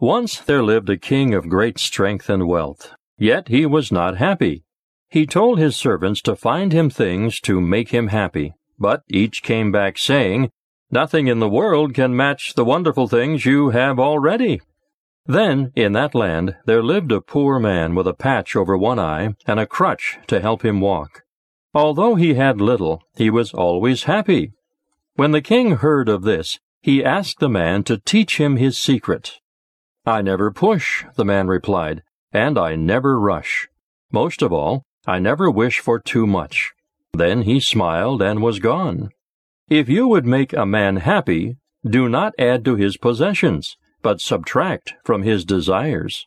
Once there lived a king of great strength and wealth, yet he was not happy. He told his servants to find him things to make him happy, but each came back saying, Nothing in the world can match the wonderful things you have already. Then, in that land, there lived a poor man with a patch over one eye and a crutch to help him walk. Although he had little, he was always happy. When the king heard of this, he asked the man to teach him his secret. I never push, the man replied, and I never rush. Most of all, I never wish for too much. Then he smiled and was gone. If you would make a man happy, do not add to his possessions, but subtract from his desires.